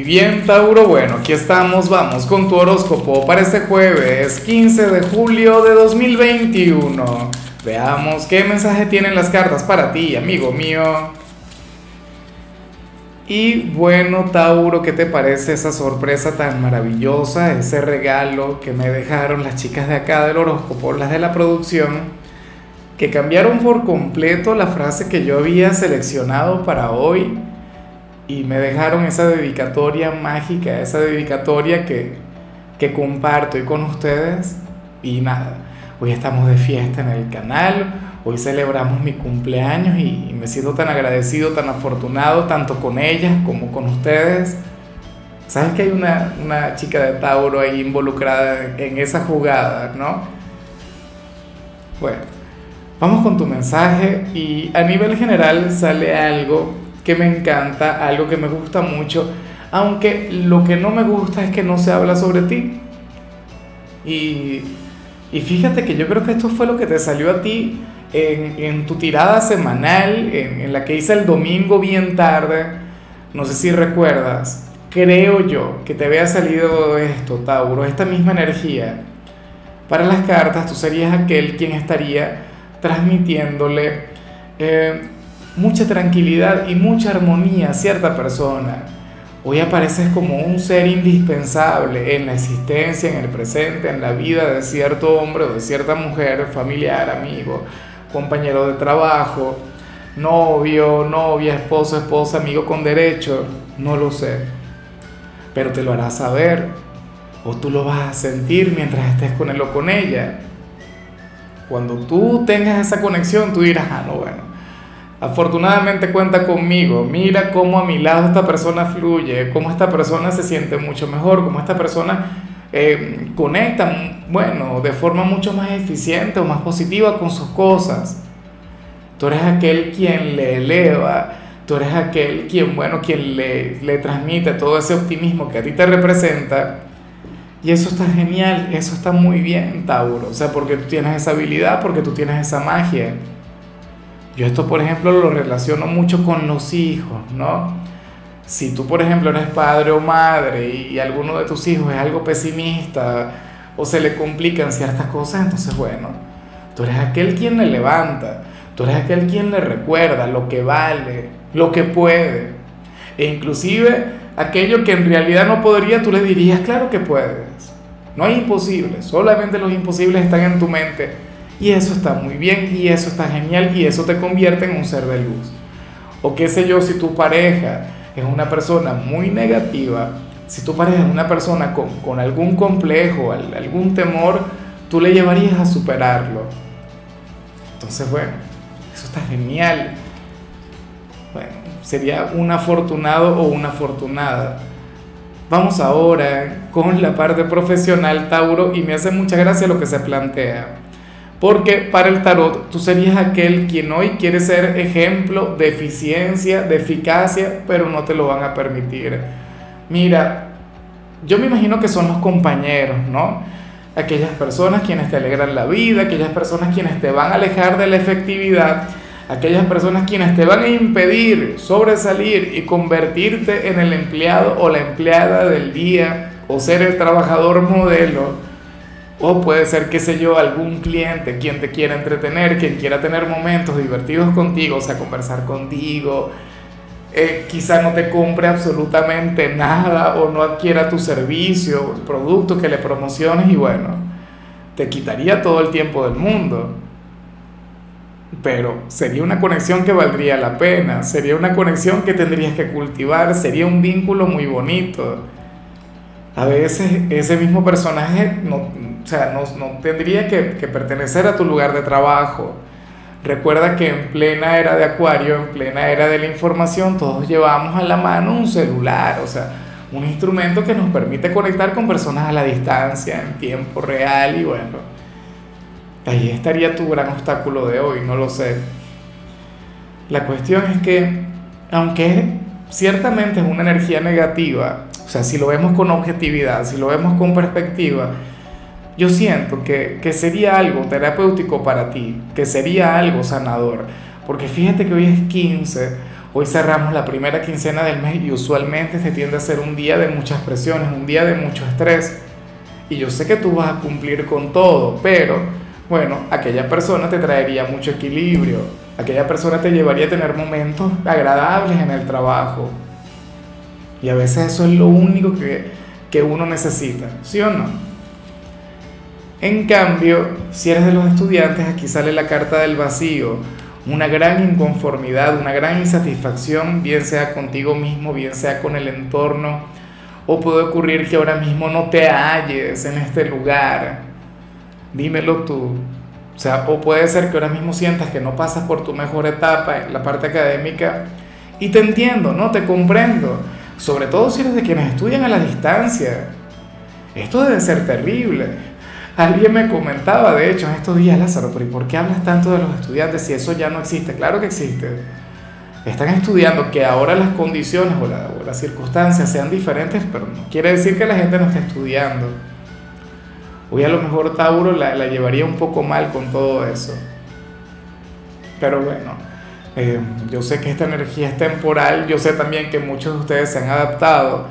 Y bien, Tauro, bueno, aquí estamos, vamos con tu horóscopo para este jueves 15 de julio de 2021. Veamos qué mensaje tienen las cartas para ti, amigo mío. Y bueno, Tauro, ¿qué te parece esa sorpresa tan maravillosa, ese regalo que me dejaron las chicas de acá del horóscopo, las de la producción? que cambiaron por completo la frase que yo había seleccionado para hoy y me dejaron esa dedicatoria mágica, esa dedicatoria que, que comparto y con ustedes. Y nada, hoy estamos de fiesta en el canal, hoy celebramos mi cumpleaños y, me siento tan agradecido, tan afortunado, tanto con ellas como con ustedes. ¿Sabes que hay una, una chica de Tauro ahí involucrada en esa jugada, no? Bueno Vamos con tu mensaje y a nivel general sale algo que me encanta, algo que me gusta mucho, aunque lo que no me gusta es que no se habla sobre ti. Y, y fíjate que yo creo que esto fue lo que te salió a ti en, en tu tirada semanal, en, la que hice el domingo bien tarde. No sé si recuerdas, creo yo que te había salido esto, Tauro, esta misma energía. Para las cartas tú serías aquel quien estaría transmitiéndole eh, mucha tranquilidad y mucha armonía a cierta persona. Hoy apareces como un ser indispensable en la existencia, en el presente, en la vida de cierto hombre o de cierta mujer, familiar, amigo, compañero de trabajo, novio, novia, esposo, esposa, amigo con derecho, no lo sé. Pero te lo harás saber o tú lo vas a sentir mientras estés con él o con ella. Cuando tú tengas esa conexión, tú dirás, ah, no, bueno, afortunadamente cuenta conmigo, mira cómo a mi lado esta persona fluye, cómo esta persona se siente mucho mejor, cómo esta persona eh, conecta, bueno, de forma mucho más eficiente o más positiva con sus cosas. Tú eres aquel quien le eleva, tú eres aquel quien, bueno, quien le, le transmite todo ese optimismo que a ti te representa y eso está genial, eso está muy bien, Tauro. O sea, porque tú tienes esa habilidad, porque tú tienes esa magia. Yo esto, por ejemplo, lo relaciono mucho con los hijos, ¿no? Si tú, por ejemplo, eres padre o madre y, alguno de tus hijos es algo pesimista o se le complican ciertas cosas, entonces, bueno, tú eres aquel quien le levanta, tú eres aquel quien le recuerda lo que vale, lo que puede. E inclusive aquello que en realidad no podría, tú le dirías, claro que puedes. No hay imposibles, solamente los imposibles están en tu mente. Y eso está muy bien, y eso está genial, y eso te convierte en un ser de luz. O qué sé yo, si tu pareja es una persona muy negativa, si tu pareja es una persona con, con algún complejo, algún temor, tú le llevarías a superarlo. Entonces, bueno, eso está genial. Bueno, sería un afortunado o una afortunada. Vamos ahora con la parte profesional, Tauro, y me hace mucha gracia lo que se plantea. Porque para el tarot tú serías aquel quien hoy quiere ser ejemplo de eficiencia, de eficacia, pero no te lo van a permitir. Mira, yo me imagino que son los compañeros, ¿no? Aquellas personas quienes te alegran la vida, aquellas personas quienes te van a alejar de la efectividad aquellas personas quienes te van a impedir sobresalir y convertirte en el empleado o la empleada del día o ser el trabajador modelo. O puede ser, qué sé yo, algún cliente quien te quiera entretener, quien quiera tener momentos divertidos contigo, o sea, conversar contigo. Eh, quizá no te compre absolutamente nada o no adquiera tu servicio, el producto que le promociones y bueno, te quitaría todo el tiempo del mundo pero sería una conexión que valdría la pena, sería una conexión que tendrías que cultivar, sería un vínculo muy bonito. A veces ese mismo personaje no, o sea, no, no tendría que, que, pertenecer a tu lugar de trabajo. Recuerda que en plena era de Acuario, en plena era de la información, todos llevamos a la mano un celular, o sea, un instrumento que nos permite conectar con personas a la distancia, en tiempo real y bueno, Ahí estaría tu gran obstáculo de hoy, no lo sé. La cuestión es que, aunque ciertamente es una energía negativa, o sea, si lo vemos con objetividad, si lo vemos con perspectiva, yo siento que, que sería algo terapéutico para ti, que sería algo sanador. Porque fíjate que hoy es 15, Hoy cerramos la primera quincena del mes y usualmente este tiende a ser un día de muchas presiones, un día de mucho estrés. Y yo sé que tú vas a cumplir con todo, pero bueno, aquella persona te traería mucho equilibrio, aquella persona te llevaría a tener momentos agradables en el trabajo. Y a veces eso es lo único que, que uno necesita, ¿sí o no? En cambio, si eres de los estudiantes, aquí sale la carta del vacío una gran inconformidad, una gran insatisfacción, bien sea contigo mismo, bien sea con el entorno, o puede ocurrir que ahora mismo no te halles en este lugar. Dímelo tú. O sea, o puede ser que ahora mismo sientas que no pasas por tu mejor etapa en la parte académica y te entiendo, ¿no? Te comprendo. Sobre todo si eres de quienes estudian a la distancia. Esto debe ser terrible. Alguien me comentaba, de hecho, en estos días, Lázaro, pero ¿y por qué hablas tanto de los estudiantes si eso ya no existe? Claro que existe. Están estudiando que ahora las condiciones o, las circunstancias sean diferentes, pero no quiere decir que la gente no esté estudiando. Hoy a lo mejor Tauro la, llevaría un poco mal con todo eso. Pero bueno, eh, yo sé que esta energía es temporal, yo sé también que muchos de ustedes se han adaptado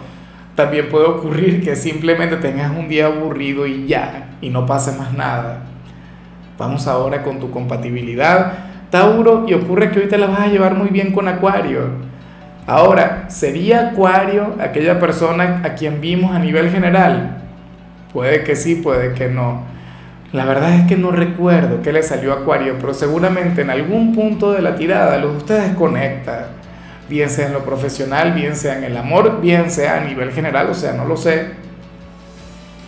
también puede ocurrir que simplemente tengas un día aburrido y ya, y no pase más nada. Vamos ahora con tu compatibilidad, Tauro, y ocurre que hoy te la vas a llevar muy bien con Acuario. Ahora, ¿sería Acuario aquella persona a quien vimos a nivel general? Puede que sí, puede que no. La verdad es que no recuerdo qué le salió a Acuario, pero seguramente en algún punto de la tirada los de ustedes conecta bien sea en lo profesional, bien sea en el amor, bien sea a nivel general, o sea, no lo sé.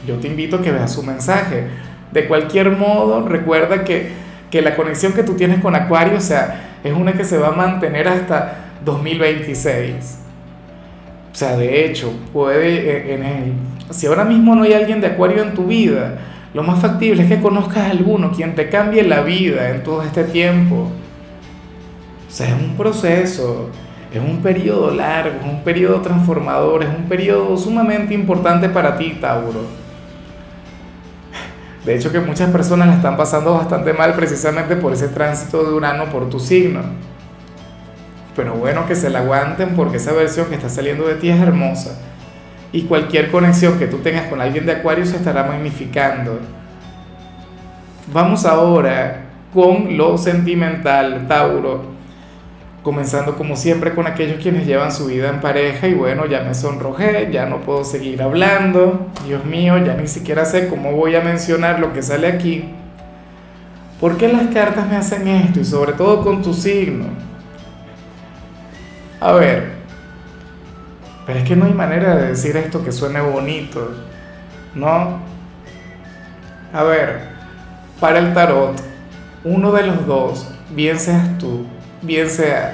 Yo te invito a que veas su mensaje. De cualquier modo, recuerda que, que la conexión que tú tienes con Acuario, o sea, es una que se va a mantener hasta 2026. O sea, de hecho, puede en si ahora mismo no hay alguien de Acuario en tu vida, lo más factible es que conozcas a alguno quien te cambie la vida en todo este tiempo. O sea, es un proceso. Es un periodo largo, es un periodo transformador, es un periodo sumamente importante para ti, Tauro. De hecho que muchas personas la están pasando bastante mal precisamente por ese tránsito de Urano por tu signo. Pero bueno, que se la aguanten porque esa versión que está saliendo de ti es hermosa. Y cualquier conexión que tú tengas con alguien de Acuario se estará magnificando. Vamos ahora con lo sentimental, Tauro comenzando como siempre con aquellos quienes llevan su vida en pareja y bueno, ya me sonrojé, ya no puedo seguir hablando, Dios mío, ya ni siquiera sé cómo voy a mencionar lo que sale aquí. ¿Por qué las cartas me hacen esto? Y sobre todo con tu signo. A ver, pero es que no hay manera de decir esto que suene bonito, ¿no? A ver, para el tarot, uno de los dos, bien seas tú, bien sea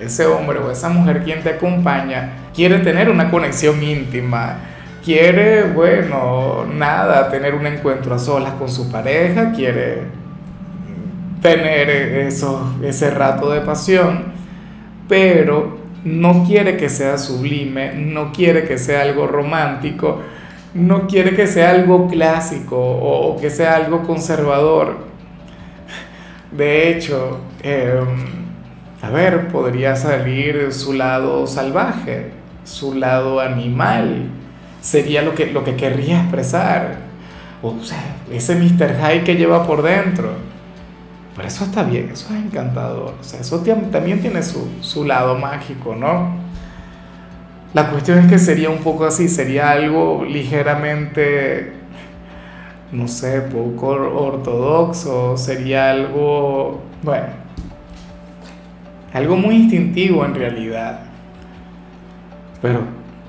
ese hombre o esa mujer quien te acompaña, quiere tener una conexión íntima, quiere, bueno, nada, tener un encuentro a solas con su pareja, quiere tener ese rato de pasión, pero no quiere que sea sublime, no quiere que sea algo romántico, no quiere que sea algo clásico o, que sea algo conservador. De hecho, em, a ver, podría salir su lado salvaje, su lado animal, sería lo que, lo que querría expresar. O sea, ese Mr. High que lleva por dentro. Pero eso está bien, eso es encantador. O sea, eso también tiene su, su lado mágico, ¿no? La cuestión es que sería un poco así, sería algo ligeramente, no sé, poco ortodoxo, sería algo, bueno, algo muy instintivo en realidad. Pero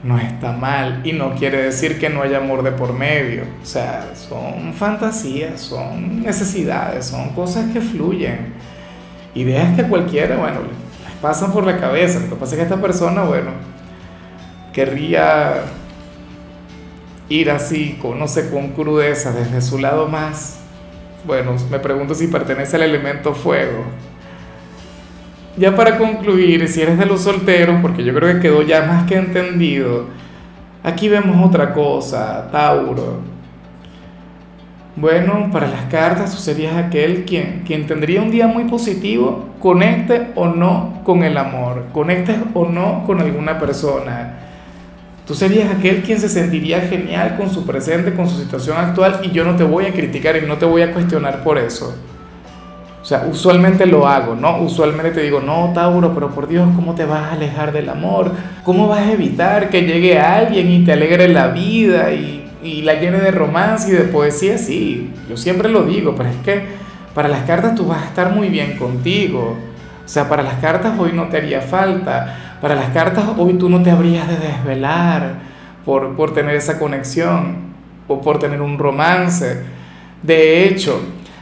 no está mal y no quiere decir que no haya amor de por medio. O sea, son fantasías, son necesidades, son cosas que fluyen. Ideas que cualquiera, bueno, les pasan por la cabeza. Lo que pasa es que esta persona, bueno, querría ir así, con, no sé, con crudeza, desde su lado más, bueno, me pregunto si pertenece al elemento fuego ya para concluir, si eres de los solteros, porque yo creo que quedó ya más que entendido, aquí vemos otra cosa, Tauro. Bueno, para las cartas tú serías aquel quien, quien tendría un día muy positivo, conecte o no con el amor, conecte o no con alguna persona. Tú serías aquel quien se sentiría genial con su presente, con su situación actual y yo no te voy a criticar y no te voy a cuestionar por eso. O sea, usualmente lo hago, ¿no? Usualmente te digo, no, Tauro, pero por Dios, ¿cómo te vas a alejar del amor? ¿Cómo vas a evitar que llegue alguien y te alegre la vida y la llene de romance y de poesía, sí, yo siempre lo digo, pero es que para las cartas tú vas a estar muy bien contigo. O sea, para las cartas hoy no te haría falta. Para las cartas hoy tú no te habrías de desvelar por, por tener esa conexión o por tener un romance. De hecho,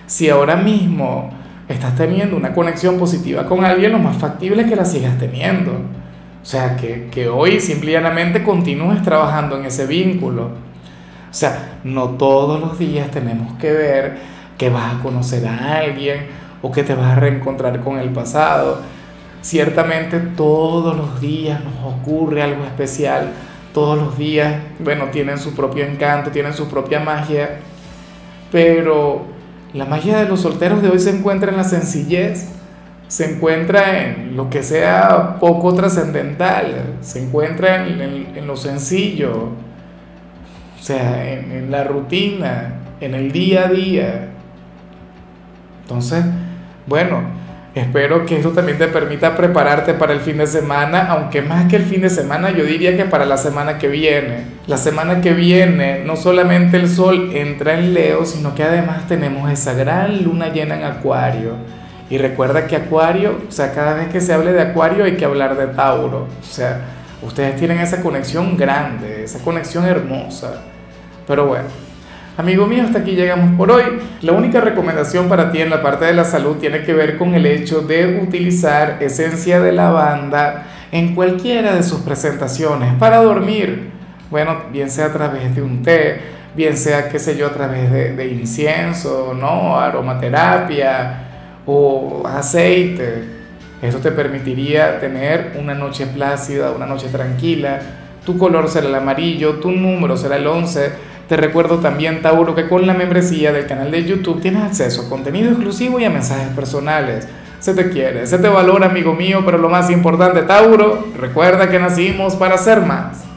si ahora mismo estás teniendo una conexión positiva con alguien, lo más factible es que la sigas teniendo. O sea, que, que hoy simplemente continúes trabajando en ese vínculo. O sea, no todos los días tenemos que ver que vas a conocer a alguien o que te vas a reencontrar con el pasado. Ciertamente todos los días nos ocurre algo especial, todos los días, bueno, tienen su propio encanto, tienen su propia magia, pero la magia de los solteros de hoy se encuentra en la sencillez, se encuentra en lo que sea poco trascendental, se encuentra en, en lo sencillo, o sea, en, la rutina, en el día a día. Entonces, bueno, espero que eso también te permita prepararte para el fin de semana, aunque más que el fin de semana, yo diría que para la semana que viene. La semana que viene, no solamente el sol entra en Leo, sino que además tenemos esa gran luna llena en Acuario. Y recuerda que Acuario, o sea, cada vez que se hable de Acuario hay que hablar de Tauro. O sea, ustedes tienen esa conexión grande, esa conexión hermosa. Pero bueno, amigo mío, hasta aquí llegamos por hoy. La única recomendación para ti en la parte de la salud tiene que ver con el hecho de utilizar esencia de lavanda en cualquiera de sus presentaciones para dormir. Bueno, bien sea a través de un té, bien sea, qué sé yo, a través de, de incienso, ¿no? Aromaterapia o aceite. Eso te permitiría tener una noche plácida, una noche tranquila. Tu color será el amarillo, tu número será el 11 te recuerdo también, Tauro, que con la membresía del canal de YouTube tienes acceso a contenido exclusivo y a mensajes personales. Se te quiere, se te valora, amigo mío, pero lo más importante, Tauro, recuerda que nacimos para ser más.